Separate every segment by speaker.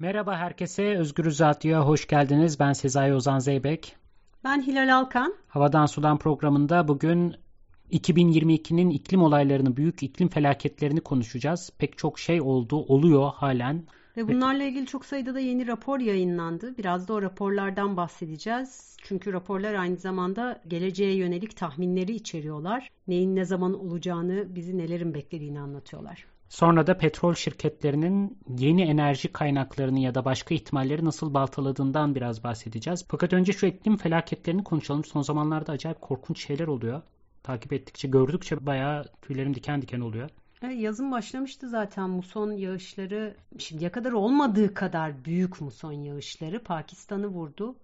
Speaker 1: Merhaba herkese, Özgür Radyo'ya hoş geldiniz. Ben Sezai Ozan Zeybek.
Speaker 2: Ben Hilal Alkan.
Speaker 1: Havadan Sudan programında bugün 2022'nin iklim olaylarını, büyük iklim felaketlerini konuşacağız. Pek çok şey oldu, oluyor halen.
Speaker 2: Ve bunlarla ilgili çok sayıda da yeni rapor yayınlandı. Biraz da o raporlardan bahsedeceğiz. Çünkü raporlar aynı zamanda geleceğe yönelik tahminleri içeriyorlar. Neyin ne zaman olacağını, bizi nelerin beklediğini anlatıyorlar.
Speaker 1: Sonra da petrol şirketlerinin yeni enerji kaynaklarını ya da başka ihtimalleri nasıl baltaladığından biraz bahsedeceğiz. Fakat önce şu iklim felaketlerini konuşalım. Son zamanlarda acayip korkunç şeyler oluyor. Takip ettikçe, gördükçe bayağı tüylerim diken diken oluyor.
Speaker 2: Evet, yazın başlamıştı zaten muson yağışları. Şimdiye kadar olmadığı kadar büyük muson yağışları Pakistan'ı vurdu.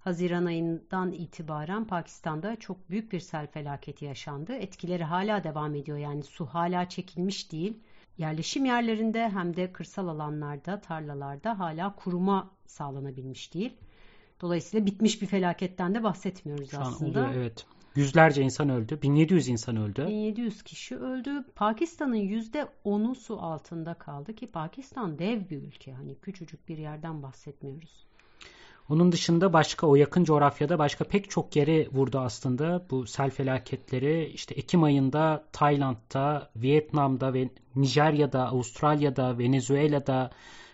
Speaker 2: Haziran ayından itibaren Pakistan'da çok büyük bir sel felaketi yaşandı. Etkileri hala devam ediyor yani su hala çekilmiş değil yerleşim yerlerinde hem de kırsal alanlarda, tarlalarda hala kuruma sağlanabilmiş değil. Dolayısıyla bitmiş bir felaketten de bahsetmiyoruz
Speaker 1: Şu
Speaker 2: aslında.
Speaker 1: An oluyor, evet. Yüzlerce insan öldü. 1700 insan öldü.
Speaker 2: 1700 kişi öldü. Pakistan'ın %10'u su altında kaldı ki Pakistan dev bir ülke. Hani küçücük bir yerden bahsetmiyoruz.
Speaker 1: Onun dışında başka o yakın coğrafyada başka pek çok yere vurdu aslında bu sel felaketleri. İşte Ekim ayında Tayland'da, Vietnam'da ve Nijerya'da, Avustralya'da, Venezuela'da,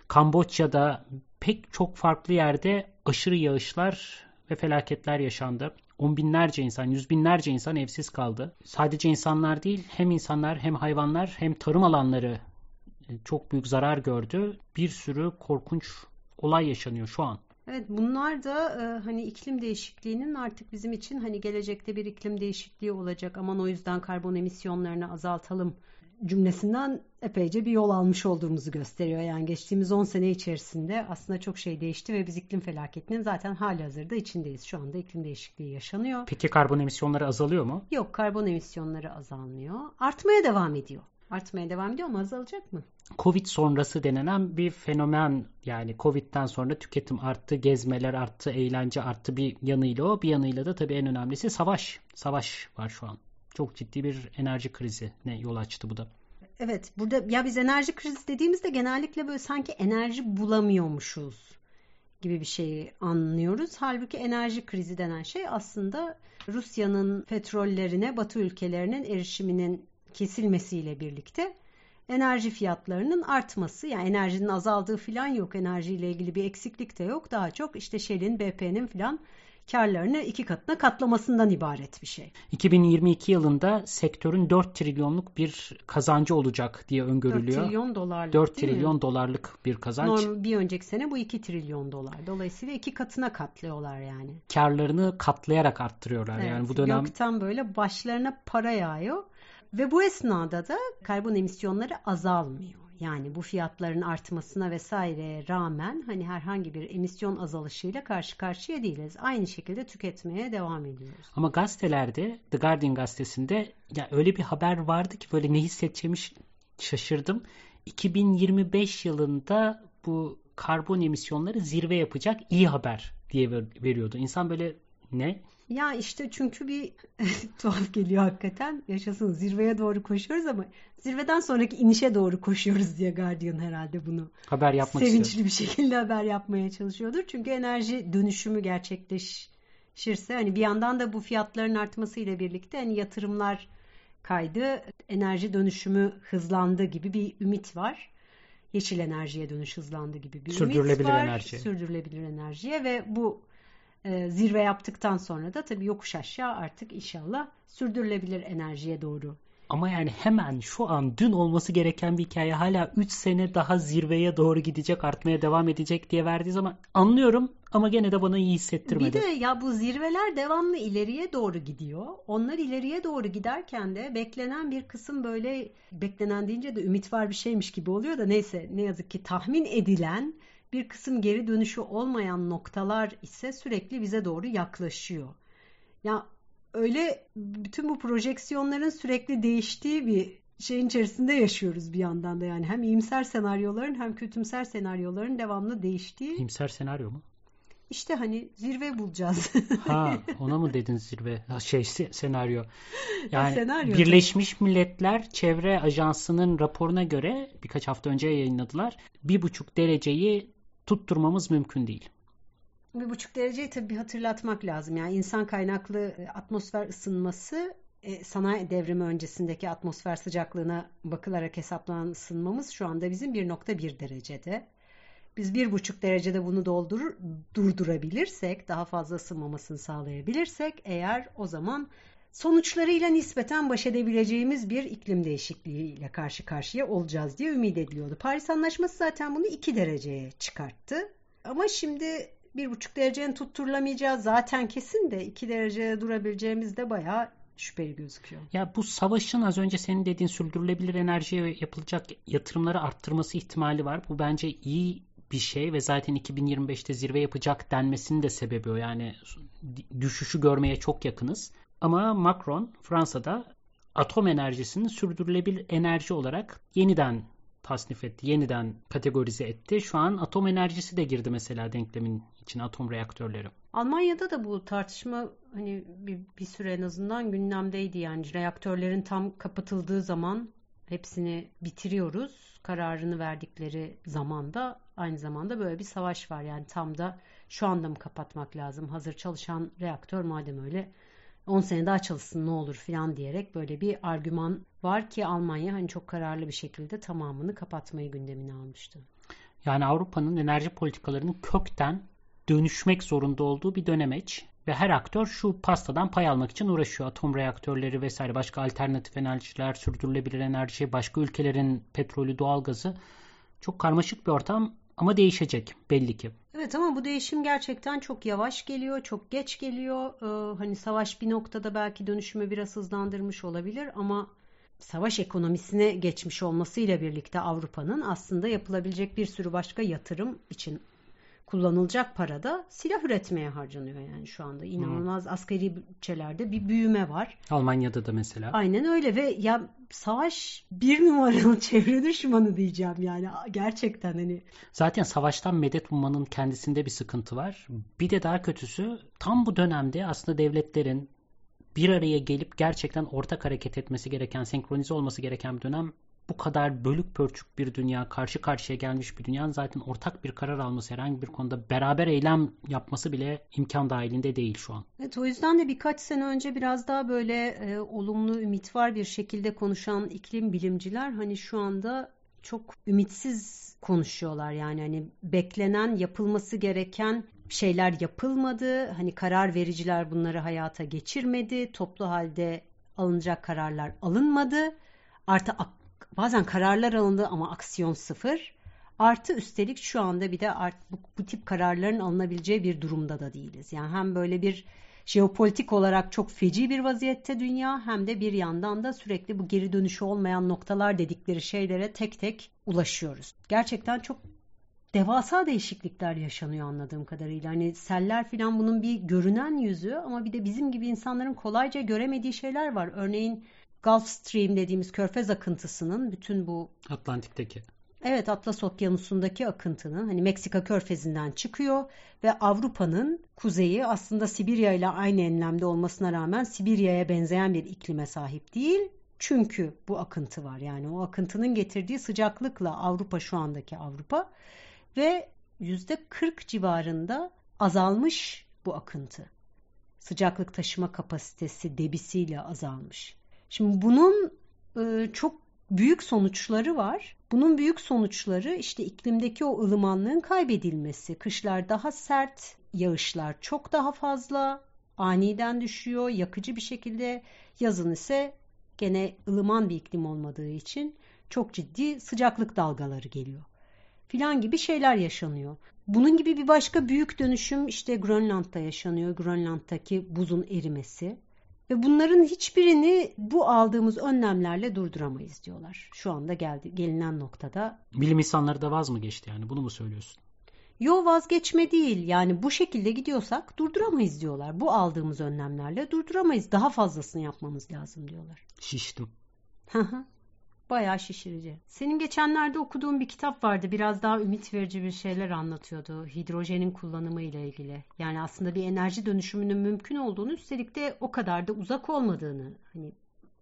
Speaker 1: Kamboçya'da pek çok farklı yerde aşırı yağışlar ve felaketler yaşandı. On binlerce insan, yüz binlerce insan evsiz kaldı. Sadece insanlar değil, hem insanlar hem hayvanlar hem tarım alanları çok büyük zarar gördü. Bir sürü korkunç olay yaşanıyor şu an.
Speaker 2: Evet bunlar da e, hani iklim değişikliğinin artık bizim için hani gelecekte bir iklim değişikliği olacak aman o yüzden karbon emisyonlarını azaltalım cümlesinden epeyce bir yol almış olduğumuzu gösteriyor. Yani geçtiğimiz 10 sene içerisinde aslında çok şey değişti ve biz iklim felaketinin zaten hali hazırda içindeyiz. Şu anda iklim değişikliği yaşanıyor.
Speaker 1: Peki karbon emisyonları azalıyor mu?
Speaker 2: Yok karbon emisyonları azalmıyor. Artmaya devam ediyor. Artmaya devam ediyor ama azalacak mı?
Speaker 1: Covid sonrası denenen bir fenomen yani Covid'den sonra tüketim arttı, gezmeler arttı, eğlence arttı bir yanıyla o. Bir yanıyla da tabii en önemlisi savaş. Savaş var şu an. Çok ciddi bir enerji krizi ne yol açtı bu da.
Speaker 2: Evet burada ya biz enerji krizi dediğimizde genellikle böyle sanki enerji bulamıyormuşuz gibi bir şeyi anlıyoruz. Halbuki enerji krizi denen şey aslında Rusya'nın petrollerine Batı ülkelerinin erişiminin kesilmesiyle birlikte enerji fiyatlarının artması yani enerjinin azaldığı falan yok enerjiyle ilgili bir eksiklik de yok daha çok işte Shell'in BP'nin falan karlarını iki katına katlamasından ibaret bir şey.
Speaker 1: 2022 yılında sektörün 4 trilyonluk bir kazancı olacak diye öngörülüyor.
Speaker 2: 4 trilyon dolarlık
Speaker 1: 4 trilyon mi? dolarlık bir kazanç.
Speaker 2: Normal bir önceki sene bu 2 trilyon dolar. Dolayısıyla iki katına katlıyorlar yani.
Speaker 1: Karlarını katlayarak arttırıyorlar evet, yani bu dönem.
Speaker 2: Gökten böyle başlarına para yağıyor. Ve bu esnada da karbon emisyonları azalmıyor. Yani bu fiyatların artmasına vesaireye rağmen hani herhangi bir emisyon azalışıyla karşı karşıya değiliz. Aynı şekilde tüketmeye devam ediyoruz.
Speaker 1: Ama gazetelerde The Guardian gazetesinde ya öyle bir haber vardı ki böyle ne hissedeceğimi şaşırdım. 2025 yılında bu karbon emisyonları zirve yapacak iyi haber diye veriyordu. İnsan böyle ne?
Speaker 2: Ya işte çünkü bir tuhaf geliyor hakikaten. Yaşasın zirveye doğru koşuyoruz ama zirveden sonraki inişe doğru koşuyoruz diye Guardian herhalde bunu
Speaker 1: haber yapmak
Speaker 2: sevinçli
Speaker 1: istiyor.
Speaker 2: bir şekilde haber yapmaya çalışıyordur. Çünkü enerji dönüşümü gerçekleşirse hani bir yandan da bu fiyatların artmasıyla birlikte hani yatırımlar kaydı, enerji dönüşümü hızlandı gibi bir ümit var. Yeşil enerjiye dönüş hızlandı gibi bir
Speaker 1: Sürdürülebilir
Speaker 2: ümit var.
Speaker 1: enerji.
Speaker 2: Sürdürülebilir enerjiye ve bu e, zirve yaptıktan sonra da tabii yokuş aşağı artık inşallah sürdürülebilir enerjiye doğru.
Speaker 1: Ama yani hemen şu an dün olması gereken bir hikaye hala 3 sene daha zirveye doğru gidecek, artmaya devam edecek diye verdiği zaman anlıyorum ama gene de bana iyi hissettirmedi.
Speaker 2: Bir de ya bu zirveler devamlı ileriye doğru gidiyor. Onlar ileriye doğru giderken de beklenen bir kısım böyle beklenen deyince de ümit var bir şeymiş gibi oluyor da neyse ne yazık ki tahmin edilen bir kısım geri dönüşü olmayan noktalar ise sürekli bize doğru yaklaşıyor. Ya öyle bütün bu projeksiyonların sürekli değiştiği bir şeyin içerisinde yaşıyoruz bir yandan da yani hem iyimser senaryoların hem kötümser senaryoların devamlı değiştiği.
Speaker 1: İyimser senaryo mu?
Speaker 2: İşte hani zirve bulacağız.
Speaker 1: ha ona mı dedin zirve? Şey senaryo.
Speaker 2: Yani senaryo
Speaker 1: Birleşmiş Milletler Çevre Ajansı'nın raporuna göre birkaç hafta önce yayınladılar. Bir buçuk dereceyi tutturmamız mümkün değil.
Speaker 2: Bir buçuk dereceyi tabii hatırlatmak lazım. Yani insan kaynaklı e, atmosfer ısınması e, sanayi devrimi öncesindeki atmosfer sıcaklığına bakılarak hesaplanan ısınmamız şu anda bizim 1.1 derecede. Biz bir buçuk derecede bunu doldurur, durdurabilirsek, daha fazla ısınmamasını sağlayabilirsek eğer o zaman sonuçlarıyla nispeten baş edebileceğimiz bir iklim değişikliğiyle karşı karşıya olacağız diye ümit ediliyordu. Paris Anlaşması zaten bunu iki dereceye çıkarttı. Ama şimdi bir buçuk derecenin tutturulamayacağı zaten kesin de iki derecede durabileceğimiz de bayağı şüpheli gözüküyor.
Speaker 1: Ya bu savaşın az önce senin dediğin sürdürülebilir enerjiye yapılacak yatırımları arttırması ihtimali var. Bu bence iyi bir şey ve zaten 2025'te zirve yapacak denmesinin de sebebi o. Yani düşüşü görmeye çok yakınız. Ama Macron Fransa'da atom enerjisini sürdürülebilir enerji olarak yeniden tasnif etti, yeniden kategorize etti. Şu an atom enerjisi de girdi mesela denklemin içine atom reaktörleri.
Speaker 2: Almanya'da da bu tartışma hani bir, bir süre en azından gündemdeydi yani reaktörlerin tam kapatıldığı zaman hepsini bitiriyoruz kararını verdikleri zamanda aynı zamanda böyle bir savaş var yani tam da şu anda mı kapatmak lazım hazır çalışan reaktör madem öyle 10 sene daha çalışsın ne olur filan diyerek böyle bir argüman var ki Almanya hani çok kararlı bir şekilde tamamını kapatmayı gündemine almıştı.
Speaker 1: Yani Avrupa'nın enerji politikalarının kökten dönüşmek zorunda olduğu bir dönemeç ve her aktör şu pastadan pay almak için uğraşıyor. Atom reaktörleri vesaire başka alternatif enerjiler, sürdürülebilir enerji, başka ülkelerin petrolü, doğalgazı çok karmaşık bir ortam ama değişecek belli ki.
Speaker 2: Evet ama bu değişim gerçekten çok yavaş geliyor, çok geç geliyor. Ee, hani savaş bir noktada belki dönüşümü biraz hızlandırmış olabilir ama savaş ekonomisine geçmiş olmasıyla birlikte Avrupa'nın aslında yapılabilecek bir sürü başka yatırım için kullanılacak para da silah üretmeye harcanıyor yani şu anda. inanılmaz hmm. askeri bütçelerde bir büyüme var.
Speaker 1: Almanya'da da mesela.
Speaker 2: Aynen öyle ve ya savaş bir numaralı çevre düşmanı diyeceğim yani gerçekten hani.
Speaker 1: Zaten savaştan medet ummanın kendisinde bir sıkıntı var. Bir de daha kötüsü tam bu dönemde aslında devletlerin bir araya gelip gerçekten ortak hareket etmesi gereken, senkronize olması gereken bir dönem bu kadar bölük pörçük bir dünya, karşı karşıya gelmiş bir dünyanın zaten ortak bir karar alması, herhangi bir konuda beraber eylem yapması bile imkan dahilinde değil şu an.
Speaker 2: Evet o yüzden de birkaç sene önce biraz daha böyle e, olumlu, ümit var bir şekilde konuşan iklim bilimciler hani şu anda çok ümitsiz konuşuyorlar yani hani beklenen yapılması gereken şeyler yapılmadı. Hani karar vericiler bunları hayata geçirmedi. Toplu halde alınacak kararlar alınmadı. Artı bazen kararlar alındı ama aksiyon sıfır. Artı üstelik şu anda bir de art, bu, bu tip kararların alınabileceği bir durumda da değiliz. Yani hem böyle bir jeopolitik olarak çok feci bir vaziyette dünya hem de bir yandan da sürekli bu geri dönüşü olmayan noktalar dedikleri şeylere tek tek ulaşıyoruz. Gerçekten çok devasa değişiklikler yaşanıyor anladığım kadarıyla. Hani seller falan bunun bir görünen yüzü ama bir de bizim gibi insanların kolayca göremediği şeyler var. Örneğin Gulf Stream dediğimiz körfez akıntısının bütün bu
Speaker 1: Atlantik'teki
Speaker 2: Evet Atlas Okyanusu'ndaki akıntının hani Meksika körfezinden çıkıyor ve Avrupa'nın kuzeyi aslında Sibirya ile aynı enlemde olmasına rağmen Sibirya'ya benzeyen bir iklime sahip değil. Çünkü bu akıntı var yani o akıntının getirdiği sıcaklıkla Avrupa şu andaki Avrupa ve yüzde 40 civarında azalmış bu akıntı. Sıcaklık taşıma kapasitesi debisiyle azalmış. Şimdi bunun e, çok büyük sonuçları var. Bunun büyük sonuçları işte iklimdeki o ılımanlığın kaybedilmesi. Kışlar daha sert, yağışlar çok daha fazla, aniden düşüyor, yakıcı bir şekilde. Yazın ise gene ılıman bir iklim olmadığı için çok ciddi sıcaklık dalgaları geliyor. Filan gibi şeyler yaşanıyor. Bunun gibi bir başka büyük dönüşüm işte Grönland'da yaşanıyor. Grönland'daki buzun erimesi. Ve bunların hiçbirini bu aldığımız önlemlerle durduramayız diyorlar. Şu anda geldi gelinen noktada.
Speaker 1: Bilim insanları da vaz mı geçti yani bunu mu söylüyorsun?
Speaker 2: Yo vazgeçme değil. Yani bu şekilde gidiyorsak durduramayız diyorlar. Bu aldığımız önlemlerle durduramayız. Daha fazlasını yapmamız lazım diyorlar.
Speaker 1: Şiştim.
Speaker 2: Bayağı şişirici. Senin geçenlerde okuduğun bir kitap vardı. Biraz daha ümit verici bir şeyler anlatıyordu. Hidrojenin kullanımı ile ilgili. Yani aslında bir enerji dönüşümünün mümkün olduğunu üstelik de o kadar da uzak olmadığını hani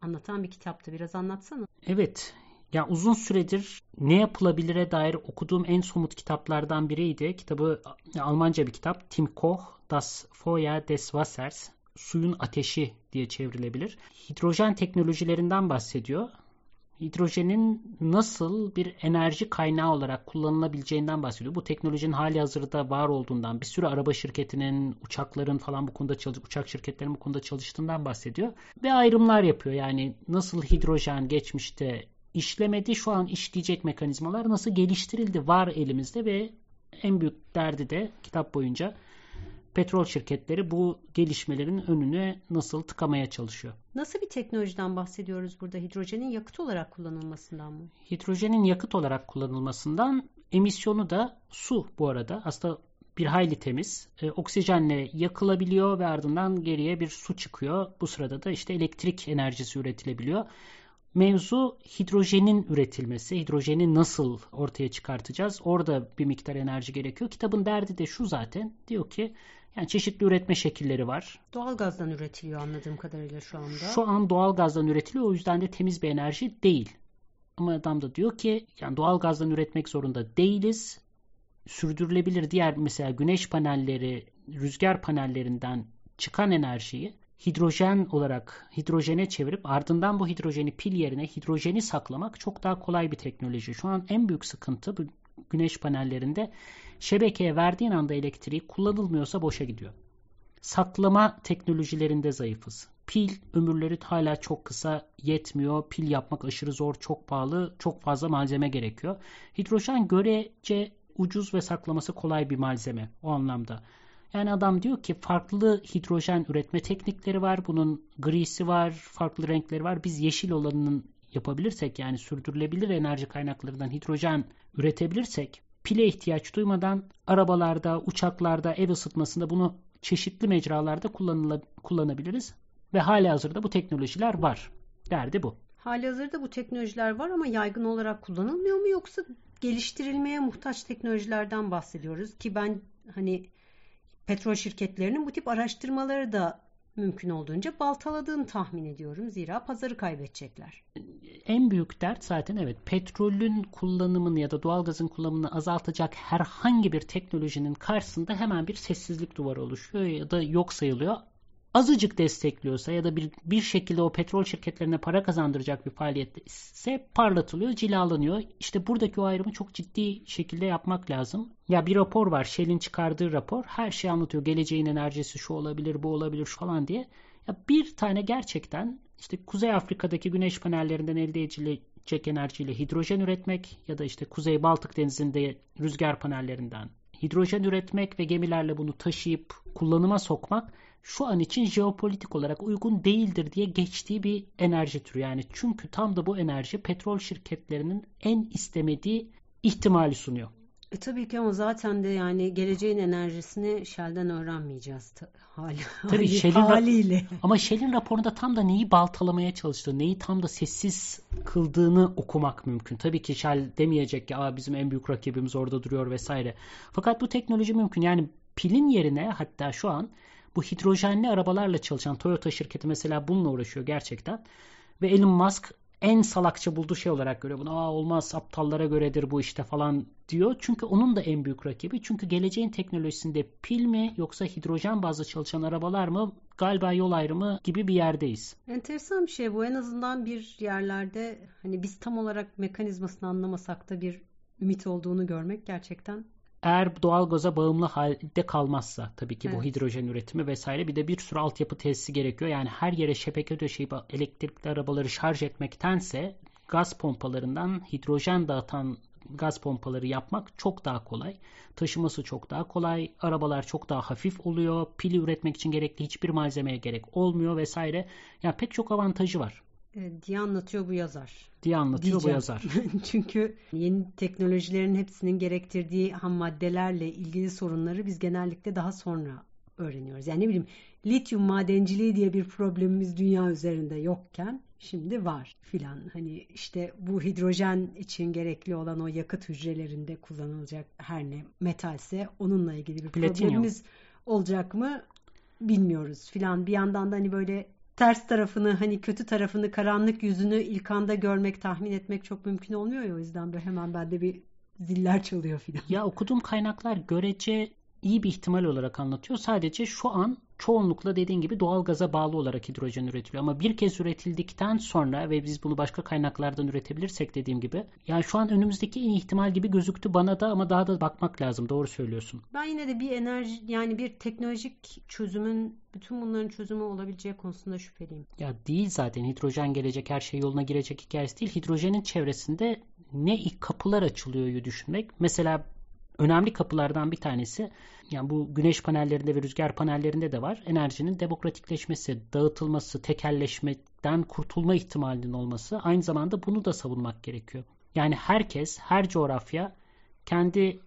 Speaker 2: anlatan bir kitaptı. Biraz anlatsana.
Speaker 1: Evet. yani uzun süredir ne yapılabilire dair okuduğum en somut kitaplardan biriydi. Kitabı Almanca bir kitap. Tim Koch, Das Feuer des Wassers, Suyun Ateşi diye çevrilebilir. Hidrojen teknolojilerinden bahsediyor. Hidrojenin nasıl bir enerji kaynağı olarak kullanılabileceğinden bahsediyor. Bu teknolojinin hali hazırda var olduğundan, bir sürü araba şirketinin, uçakların falan bu konuda çalış, uçak şirketlerinin bu konuda çalıştığından bahsediyor. Ve ayrımlar yapıyor. Yani nasıl hidrojen geçmişte işlemedi, şu an işleyecek mekanizmalar nasıl geliştirildi var elimizde ve en büyük derdi de kitap boyunca petrol şirketleri bu gelişmelerin önüne nasıl tıkamaya çalışıyor.
Speaker 2: Nasıl bir teknolojiden bahsediyoruz burada? Hidrojenin yakıt olarak kullanılmasından mı?
Speaker 1: Hidrojenin yakıt olarak kullanılmasından emisyonu da su bu arada. Aslında bir hayli temiz. E, oksijenle yakılabiliyor ve ardından geriye bir su çıkıyor. Bu sırada da işte elektrik enerjisi üretilebiliyor. Mevzu hidrojenin üretilmesi, hidrojeni nasıl ortaya çıkartacağız? Orada bir miktar enerji gerekiyor. Kitabın derdi de şu zaten. Diyor ki yani çeşitli üretme şekilleri var.
Speaker 2: Doğalgazdan üretiliyor anladığım kadarıyla şu anda.
Speaker 1: Şu an doğalgazdan üretiliyor o yüzden de temiz bir enerji değil. Ama adam da diyor ki yani doğalgazdan üretmek zorunda değiliz. Sürdürülebilir diğer mesela güneş panelleri, rüzgar panellerinden çıkan enerjiyi hidrojen olarak hidrojene çevirip ardından bu hidrojeni pil yerine hidrojeni saklamak çok daha kolay bir teknoloji. Şu an en büyük sıkıntı güneş panellerinde şebekeye verdiğin anda elektriği kullanılmıyorsa boşa gidiyor. Saklama teknolojilerinde zayıfız. Pil ömürleri hala çok kısa yetmiyor. Pil yapmak aşırı zor, çok pahalı, çok fazla malzeme gerekiyor. Hidrojen görece ucuz ve saklaması kolay bir malzeme o anlamda. Yani adam diyor ki farklı hidrojen üretme teknikleri var. Bunun grisi var, farklı renkleri var. Biz yeşil olanının yapabilirsek yani sürdürülebilir enerji kaynaklarından hidrojen üretebilirsek pile ihtiyaç duymadan arabalarda, uçaklarda, ev ısıtmasında bunu çeşitli mecralarda kullanabiliriz. Ve hali hazırda bu teknolojiler var. Derdi bu.
Speaker 2: Hali hazırda bu teknolojiler var ama yaygın olarak kullanılmıyor mu yoksa geliştirilmeye muhtaç teknolojilerden bahsediyoruz ki ben hani petrol şirketlerinin bu tip araştırmaları da mümkün olduğunca baltaladığını tahmin ediyorum. Zira pazarı kaybedecekler.
Speaker 1: En büyük dert zaten evet petrolün kullanımını ya da doğalgazın kullanımını azaltacak herhangi bir teknolojinin karşısında hemen bir sessizlik duvarı oluşuyor ya da yok sayılıyor azıcık destekliyorsa ya da bir, bir şekilde o petrol şirketlerine para kazandıracak bir faaliyet ise parlatılıyor, cilalanıyor. İşte buradaki o ayrımı çok ciddi şekilde yapmak lazım. Ya bir rapor var, Shell'in çıkardığı rapor. Her şeyi anlatıyor. Geleceğin enerjisi şu olabilir, bu olabilir falan diye. Ya bir tane gerçekten işte Kuzey Afrika'daki güneş panellerinden elde edilecek enerjiyle hidrojen üretmek ya da işte Kuzey Baltık Denizi'nde rüzgar panellerinden hidrojen üretmek ve gemilerle bunu taşıyıp kullanıma sokmak şu an için jeopolitik olarak uygun değildir diye geçtiği bir enerji türü. Yani çünkü tam da bu enerji petrol şirketlerinin en istemediği ihtimali sunuyor.
Speaker 2: E tabii ki ama zaten de yani geleceğin enerjisini Shell'den öğrenmeyeceğiz hali, tabii Shell'in haliyle.
Speaker 1: Ama Shell'in raporunda tam da neyi baltalamaya çalıştığı, neyi tam da sessiz kıldığını okumak mümkün. Tabii ki Shell demeyecek ki Aa, bizim en büyük rakibimiz orada duruyor vesaire. Fakat bu teknoloji mümkün. Yani pilin yerine hatta şu an bu hidrojenli arabalarla çalışan Toyota şirketi mesela bununla uğraşıyor gerçekten. Ve Elon Musk en salakça bulduğu şey olarak görüyor bunu. Aa olmaz aptallara göredir bu işte falan diyor. Çünkü onun da en büyük rakibi. Çünkü geleceğin teknolojisinde pil mi yoksa hidrojen bazlı çalışan arabalar mı galiba yol ayrımı gibi bir yerdeyiz.
Speaker 2: Enteresan bir şey bu. En azından bir yerlerde hani biz tam olarak mekanizmasını anlamasak da bir ümit olduğunu görmek gerçekten
Speaker 1: eğer doğal gaza bağımlı halde kalmazsa tabii ki evet. bu hidrojen üretimi vesaire bir de bir sürü altyapı tesisi gerekiyor. Yani her yere şebeke döşeyip elektrikli arabaları şarj etmektense gaz pompalarından hidrojen dağıtan gaz pompaları yapmak çok daha kolay. Taşıması çok daha kolay. Arabalar çok daha hafif oluyor. Pili üretmek için gerekli hiçbir malzemeye gerek olmuyor vesaire. Yani pek çok avantajı var
Speaker 2: diye anlatıyor bu yazar.
Speaker 1: Diye anlatıyor Diyeceğim. bu yazar.
Speaker 2: Çünkü yeni teknolojilerin hepsinin gerektirdiği ham maddelerle ilgili sorunları biz genellikle daha sonra öğreniyoruz. Yani ne bileyim lityum madenciliği diye bir problemimiz dünya üzerinde yokken şimdi var filan. Hani işte bu hidrojen için gerekli olan o yakıt hücrelerinde kullanılacak her ne metalse onunla ilgili bir Platinyum. problemimiz olacak mı bilmiyoruz filan. Bir yandan da hani böyle ters tarafını hani kötü tarafını karanlık yüzünü ilk anda görmek tahmin etmek çok mümkün olmuyor ya o yüzden böyle hemen bende bir ziller çalıyor filan.
Speaker 1: Ya okuduğum kaynaklar görece iyi bir ihtimal olarak anlatıyor. Sadece şu an çoğunlukla dediğin gibi doğal gaza bağlı olarak hidrojen üretiliyor. Ama bir kez üretildikten sonra ve biz bunu başka kaynaklardan üretebilirsek dediğim gibi yani şu an önümüzdeki en ihtimal gibi gözüktü bana da ama daha da bakmak lazım. Doğru söylüyorsun.
Speaker 2: Ben yine de bir enerji yani bir teknolojik çözümün bütün bunların çözümü olabileceği konusunda şüpheliyim.
Speaker 1: Ya değil zaten hidrojen gelecek her şey yoluna girecek hikayesi değil. Hidrojenin çevresinde ne kapılar açılıyor düşünmek. Mesela önemli kapılardan bir tanesi yani bu güneş panellerinde ve rüzgar panellerinde de var. Enerjinin demokratikleşmesi, dağıtılması, tekelleşmeden kurtulma ihtimalinin olması. Aynı zamanda bunu da savunmak gerekiyor. Yani herkes, her coğrafya kendi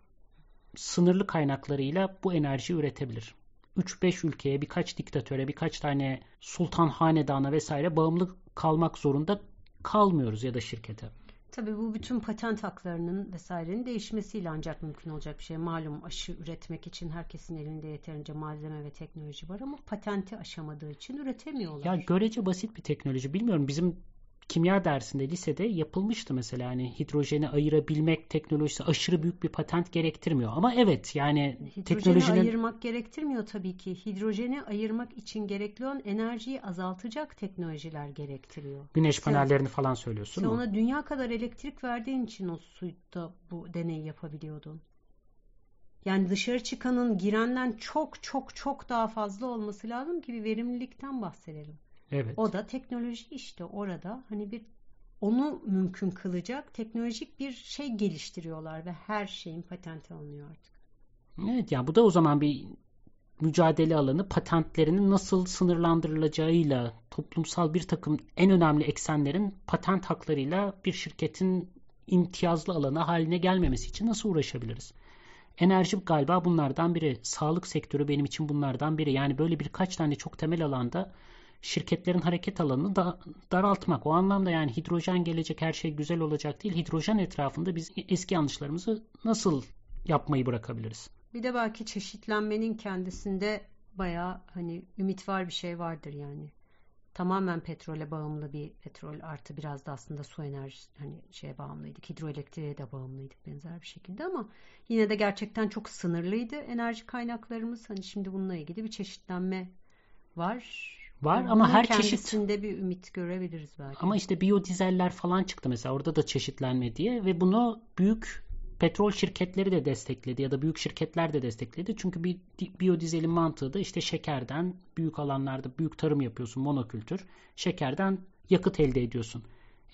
Speaker 1: sınırlı kaynaklarıyla bu enerjiyi üretebilir. 3-5 ülkeye, birkaç diktatöre, birkaç tane sultan hanedana vesaire bağımlı kalmak zorunda kalmıyoruz ya da şirkete.
Speaker 2: Tabii bu bütün patent haklarının vesairenin değişmesiyle ancak mümkün olacak bir şey. Malum aşı üretmek için herkesin elinde yeterince malzeme ve teknoloji var ama patenti aşamadığı için üretemiyorlar.
Speaker 1: Ya görece basit bir teknoloji. Bilmiyorum bizim kimya dersinde lisede yapılmıştı mesela hani hidrojeni ayırabilmek teknolojisi aşırı büyük bir patent gerektirmiyor. Ama evet yani
Speaker 2: hidrojeni teknolojinin... ayırmak gerektirmiyor tabii ki. Hidrojeni ayırmak için gerekli olan enerjiyi azaltacak teknolojiler gerektiriyor.
Speaker 1: Güneş panellerini falan söylüyorsun
Speaker 2: sen mu? ona dünya kadar elektrik verdiğin için o suyda bu deneyi yapabiliyordun. Yani dışarı çıkanın girenden çok çok çok daha fazla olması lazım ki bir verimlilikten bahsedelim.
Speaker 1: Evet.
Speaker 2: O da teknoloji işte orada hani bir onu mümkün kılacak teknolojik bir şey geliştiriyorlar ve her şeyin patenti alınıyor artık.
Speaker 1: Evet yani bu da o zaman bir mücadele alanı patentlerinin nasıl sınırlandırılacağıyla toplumsal bir takım en önemli eksenlerin patent haklarıyla bir şirketin imtiyazlı alanı haline gelmemesi için nasıl uğraşabiliriz? Enerji galiba bunlardan biri. Sağlık sektörü benim için bunlardan biri. Yani böyle birkaç tane çok temel alanda şirketlerin hareket alanını da daraltmak. O anlamda yani hidrojen gelecek her şey güzel olacak değil. Hidrojen etrafında biz eski yanlışlarımızı nasıl yapmayı bırakabiliriz?
Speaker 2: Bir de belki çeşitlenmenin kendisinde bayağı hani ümit var bir şey vardır yani. Tamamen petrole bağımlı bir petrol artı biraz da aslında su enerjisi hani şeye bağımlıydık. Hidroelektriğe de bağımlıydık benzer bir şekilde ama yine de gerçekten çok sınırlıydı enerji kaynaklarımız. Hani şimdi bununla ilgili bir çeşitlenme var
Speaker 1: var ama her
Speaker 2: çeşit bir ümit görebiliriz belki.
Speaker 1: Ama işte biyodizeller falan çıktı mesela orada da çeşitlenme diye ve bunu büyük petrol şirketleri de destekledi ya da büyük şirketler de destekledi. Çünkü bir biyodizelin mantığı da işte şekerden büyük alanlarda büyük tarım yapıyorsun monokültür. Şekerden yakıt elde ediyorsun.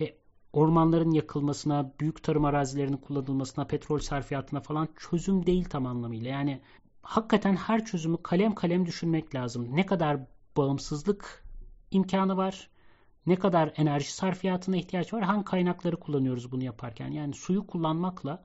Speaker 1: E, ormanların yakılmasına, büyük tarım arazilerinin kullanılmasına, petrol sarfiyatına falan çözüm değil tam anlamıyla. Yani hakikaten her çözümü kalem kalem düşünmek lazım. Ne kadar bağımsızlık imkanı var. Ne kadar enerji sarfiyatına ihtiyaç var? Hangi kaynakları kullanıyoruz bunu yaparken? Yani suyu kullanmakla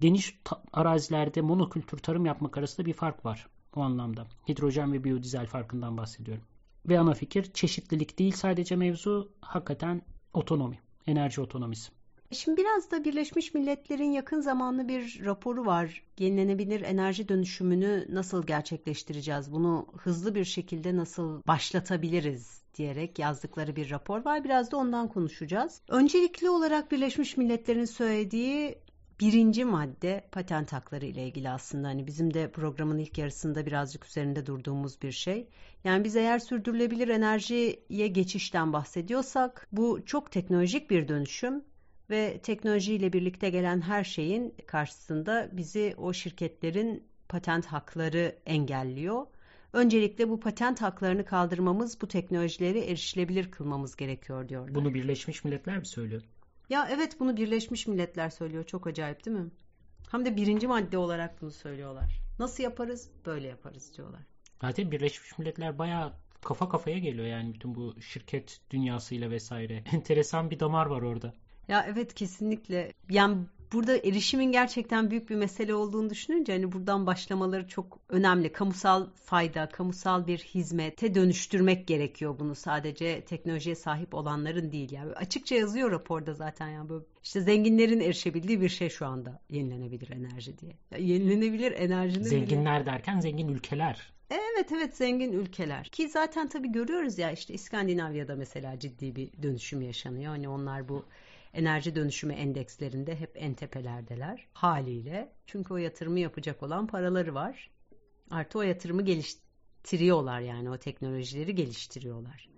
Speaker 1: geniş arazilerde monokültür tarım yapmak arasında bir fark var o anlamda. Hidrojen ve biyodizel farkından bahsediyorum. Ve ana fikir çeşitlilik değil sadece mevzu hakikaten otonomi, enerji otonomisi.
Speaker 2: Şimdi biraz da Birleşmiş Milletler'in yakın zamanlı bir raporu var. Yenilenebilir enerji dönüşümünü nasıl gerçekleştireceğiz? Bunu hızlı bir şekilde nasıl başlatabiliriz diyerek yazdıkları bir rapor var. Biraz da ondan konuşacağız. Öncelikli olarak Birleşmiş Milletler'in söylediği birinci madde patent hakları ile ilgili aslında hani bizim de programın ilk yarısında birazcık üzerinde durduğumuz bir şey. Yani biz eğer sürdürülebilir enerjiye geçişten bahsediyorsak bu çok teknolojik bir dönüşüm ve teknolojiyle birlikte gelen her şeyin karşısında bizi o şirketlerin patent hakları engelliyor. Öncelikle bu patent haklarını kaldırmamız, bu teknolojileri erişilebilir kılmamız gerekiyor diyorlar.
Speaker 1: Bunu Birleşmiş Milletler mi söylüyor?
Speaker 2: Ya evet bunu Birleşmiş Milletler söylüyor. Çok acayip değil mi? Hem de birinci madde olarak bunu söylüyorlar. Nasıl yaparız? Böyle yaparız diyorlar.
Speaker 1: Zaten Birleşmiş Milletler bayağı kafa kafaya geliyor yani bütün bu şirket dünyasıyla vesaire. Enteresan bir damar var orada.
Speaker 2: Ya evet kesinlikle. Yani burada erişimin gerçekten büyük bir mesele olduğunu düşününce hani buradan başlamaları çok önemli. Kamusal fayda, kamusal bir hizmete dönüştürmek gerekiyor bunu sadece teknolojiye sahip olanların değil yani. Açıkça yazıyor raporda zaten yani böyle işte zenginlerin erişebildiği bir şey şu anda yenilenebilir enerji diye. Ya yenilenebilir enerjinin
Speaker 1: zenginler bile... derken zengin ülkeler
Speaker 2: Evet evet zengin ülkeler. Ki zaten tabii görüyoruz ya işte İskandinavya'da mesela ciddi bir dönüşüm yaşanıyor. Hani onlar bu enerji dönüşümü endekslerinde hep en tepelerdeler haliyle. Çünkü o yatırımı yapacak olan paraları var. Artı o yatırımı geliştiriyorlar yani o teknolojileri geliştiriyorlar.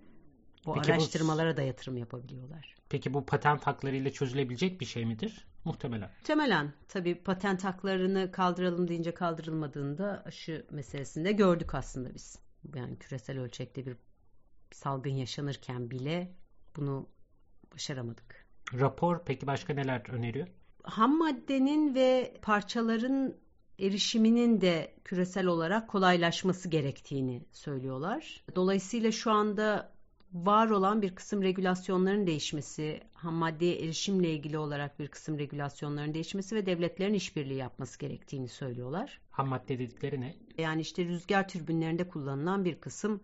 Speaker 2: O
Speaker 1: Peki bu-
Speaker 2: araştırmalara da yatırım yapabiliyorlar.
Speaker 1: Peki bu patent haklarıyla çözülebilecek bir şey midir? Muhtemelen.
Speaker 2: Muhtemelen tabii patent haklarını kaldıralım deyince kaldırılmadığında aşı meselesinde gördük aslında biz. Yani küresel ölçekte bir salgın yaşanırken bile bunu başaramadık.
Speaker 1: Rapor peki başka neler öneriyor?
Speaker 2: Ham maddenin ve parçaların erişiminin de küresel olarak kolaylaşması gerektiğini söylüyorlar. Dolayısıyla şu anda var olan bir kısım regülasyonların değişmesi, ham maddeye erişimle ilgili olarak bir kısım regülasyonların değişmesi ve devletlerin işbirliği yapması gerektiğini söylüyorlar.
Speaker 1: Ham madde dedikleri ne?
Speaker 2: Yani işte rüzgar türbinlerinde kullanılan bir kısım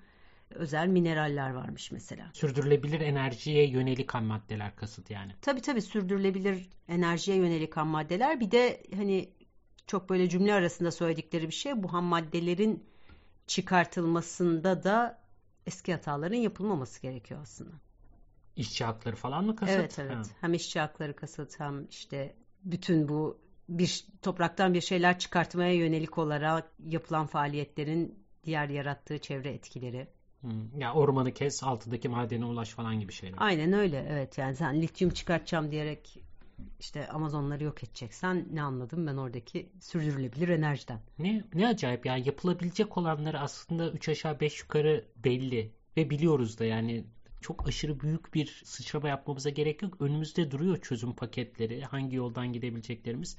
Speaker 2: özel mineraller varmış mesela.
Speaker 1: Sürdürülebilir enerjiye yönelik ham maddeler kasıt yani.
Speaker 2: Tabii tabii sürdürülebilir enerjiye yönelik ham maddeler. Bir de hani çok böyle cümle arasında söyledikleri bir şey bu ham maddelerin çıkartılmasında da eski hataların yapılmaması gerekiyor aslında.
Speaker 1: İşçi hakları falan mı kasıt?
Speaker 2: Evet evet.
Speaker 1: Ha.
Speaker 2: Hem işçi hakları kasıt hem işte bütün bu bir topraktan bir şeyler çıkartmaya yönelik olarak yapılan faaliyetlerin diğer yarattığı çevre etkileri.
Speaker 1: Hmm. Ya ormanı kes, altındaki madene ulaş falan gibi şeyler.
Speaker 2: Aynen öyle. Evet yani sen lityum çıkartacağım diyerek işte Amazonları yok edeceksen ne anladım ben oradaki sürdürülebilir enerjiden.
Speaker 1: Ne ne acayip yani yapılabilecek olanları aslında 3 aşağı 5 yukarı belli ve biliyoruz da yani çok aşırı büyük bir sıçrama yapmamıza gerek yok. Önümüzde duruyor çözüm paketleri, hangi yoldan gidebileceklerimiz.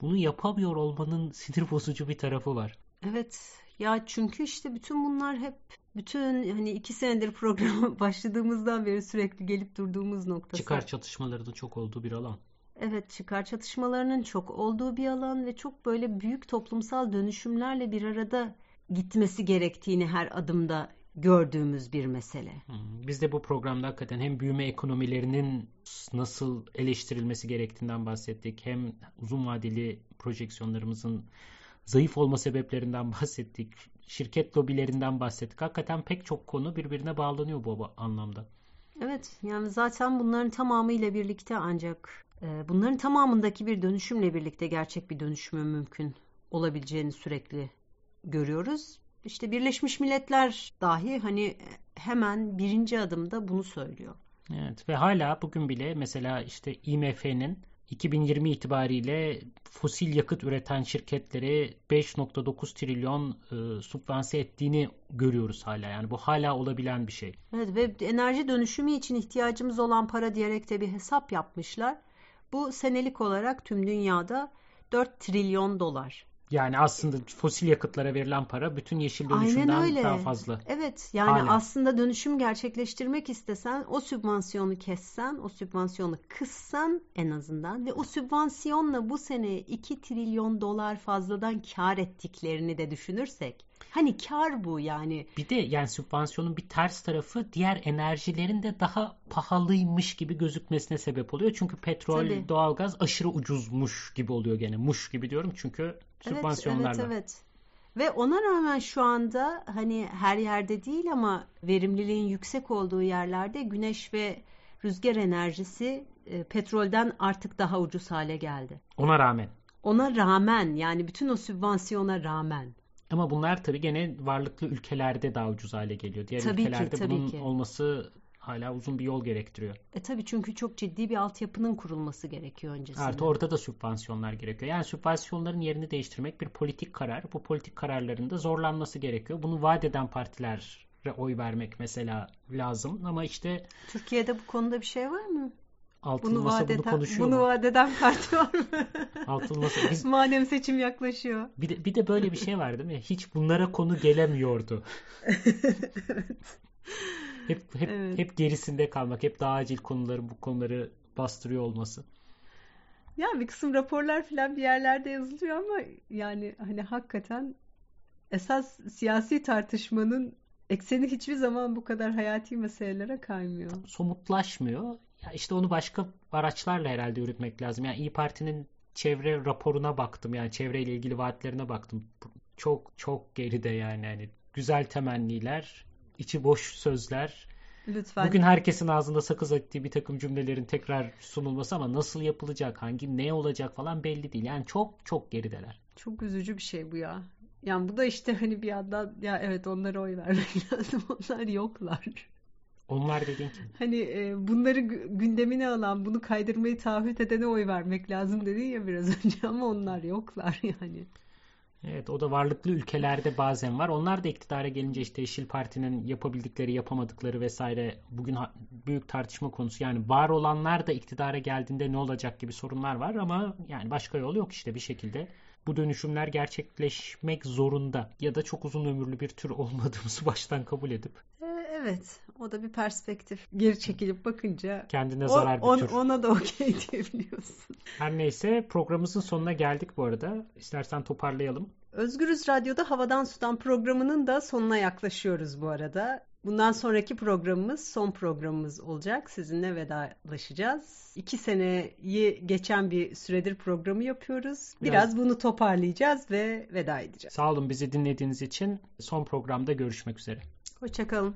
Speaker 1: Bunu yapamıyor olmanın sinir bozucu bir tarafı var.
Speaker 2: Evet ya çünkü işte bütün bunlar hep bütün hani iki senedir programa başladığımızdan beri sürekli gelip durduğumuz noktası.
Speaker 1: Çıkar çatışmalarının çok olduğu bir alan.
Speaker 2: Evet çıkar çatışmalarının çok olduğu bir alan ve çok böyle büyük toplumsal dönüşümlerle bir arada gitmesi gerektiğini her adımda gördüğümüz bir mesele.
Speaker 1: Biz de bu programda hakikaten hem büyüme ekonomilerinin nasıl eleştirilmesi gerektiğinden bahsettik. Hem uzun vadeli projeksiyonlarımızın zayıf olma sebeplerinden bahsettik. Şirket lobilerinden bahsettik. Hakikaten pek çok konu birbirine bağlanıyor bu anlamda.
Speaker 2: Evet yani zaten bunların tamamıyla birlikte ancak e, bunların tamamındaki bir dönüşümle birlikte gerçek bir dönüşümün mümkün olabileceğini sürekli görüyoruz. İşte Birleşmiş Milletler dahi hani hemen birinci adımda bunu söylüyor.
Speaker 1: Evet ve hala bugün bile mesela işte IMF'nin 2020 itibariyle fosil yakıt üreten şirketleri 5.9 trilyon e, subvanse ettiğini görüyoruz hala. Yani bu hala olabilen bir şey.
Speaker 2: Evet ve enerji dönüşümü için ihtiyacımız olan para diyerek de bir hesap yapmışlar. Bu senelik olarak tüm dünyada 4 trilyon dolar.
Speaker 1: Yani aslında fosil yakıtlara verilen para bütün yeşil dönüşümden daha fazla.
Speaker 2: Evet yani Hala. aslında dönüşüm gerçekleştirmek istesen o sübvansiyonu kessen, o sübvansiyonu kıssan en azından ve o sübvansiyonla bu sene 2 trilyon dolar fazladan kar ettiklerini de düşünürsek Hani kar bu yani.
Speaker 1: Bir de yani sübvansiyonun bir ters tarafı diğer enerjilerin de daha pahalıymış gibi gözükmesine sebep oluyor. Çünkü petrol, Tabii. doğalgaz aşırı ucuzmuş gibi oluyor gene. Muş gibi diyorum çünkü sübvansiyonlarla.
Speaker 2: Evet, evet, evet. Ve ona rağmen şu anda hani her yerde değil ama verimliliğin yüksek olduğu yerlerde güneş ve rüzgar enerjisi e, petrolden artık daha ucuz hale geldi.
Speaker 1: Ona rağmen.
Speaker 2: Ona rağmen yani bütün o sübvansiyona rağmen.
Speaker 1: Ama bunlar tabii gene varlıklı ülkelerde daha ucuz hale geliyor. Diğer tabii ülkelerde ki, tabii bunun ki. olması hala uzun bir yol gerektiriyor.
Speaker 2: E tabii çünkü çok ciddi bir altyapının kurulması gerekiyor öncesinde.
Speaker 1: Artı orada da sübvansiyonlar gerekiyor. Yani sübvansiyonların yerini değiştirmek bir politik karar. Bu politik kararların da zorlanması gerekiyor. Bunu vaat eden partilere oy vermek mesela lazım. Ama işte...
Speaker 2: Türkiye'de bu konuda bir şey var mı?
Speaker 1: Altılı bunu masa bunu konuşuyor
Speaker 2: Bunu
Speaker 1: mu?
Speaker 2: vaat eden parti var mı?
Speaker 1: Altılı masa. Biz...
Speaker 2: Madem seçim yaklaşıyor.
Speaker 1: Bir de, bir de böyle bir şey var değil mi? Hiç bunlara konu gelemiyordu. evet. Hep hep evet. hep gerisinde kalmak, hep daha acil konuları bu konuları bastırıyor olması.
Speaker 2: Ya bir kısım raporlar falan bir yerlerde yazılıyor ama yani hani hakikaten esas siyasi tartışmanın ekseni hiçbir zaman bu kadar hayati meselelere kaymıyor.
Speaker 1: Somutlaşmıyor. İşte onu başka araçlarla herhalde yürütmek lazım. Yani İyi Parti'nin çevre raporuna baktım. Yani çevreyle ilgili vaatlerine baktım. çok çok geride yani. hani güzel temenniler, içi boş sözler.
Speaker 2: Lütfen.
Speaker 1: Bugün herkesin ağzında sakız ettiği bir takım cümlelerin tekrar sunulması ama nasıl yapılacak, hangi ne olacak falan belli değil. Yani çok çok gerideler.
Speaker 2: Çok üzücü bir şey bu ya. Yani bu da işte hani bir yandan ya evet onlara oy vermek lazım. Onlar yoklar.
Speaker 1: Onlar dediğin kim?
Speaker 2: Hani e, bunları gündemine alan, bunu kaydırmayı taahhüt edene oy vermek lazım dedin ya biraz önce ama onlar yoklar yani.
Speaker 1: Evet o da varlıklı ülkelerde bazen var. Onlar da iktidara gelince işte Yeşil Parti'nin yapabildikleri, yapamadıkları vesaire bugün büyük tartışma konusu. Yani var olanlar da iktidara geldiğinde ne olacak gibi sorunlar var ama yani başka yol yok işte bir şekilde. Bu dönüşümler gerçekleşmek zorunda ya da çok uzun ömürlü bir tür olmadığımızı baştan kabul edip.
Speaker 2: Evet o da bir perspektif. Geri çekilip bakınca
Speaker 1: kendine zarar
Speaker 2: o,
Speaker 1: bir tür.
Speaker 2: Ona da okey diyebiliyorsun.
Speaker 1: Her neyse programımızın sonuna geldik bu arada. İstersen toparlayalım.
Speaker 2: Özgürüz Radyo'da Havadan Sudan programının da sonuna yaklaşıyoruz bu arada. Bundan sonraki programımız son programımız olacak. Sizinle vedalaşacağız. İki seneyi geçen bir süredir programı yapıyoruz. Biraz, Biraz bunu toparlayacağız ve veda edeceğiz.
Speaker 1: Sağ olun bizi dinlediğiniz için. Son programda görüşmek üzere.
Speaker 2: Hoşçakalın.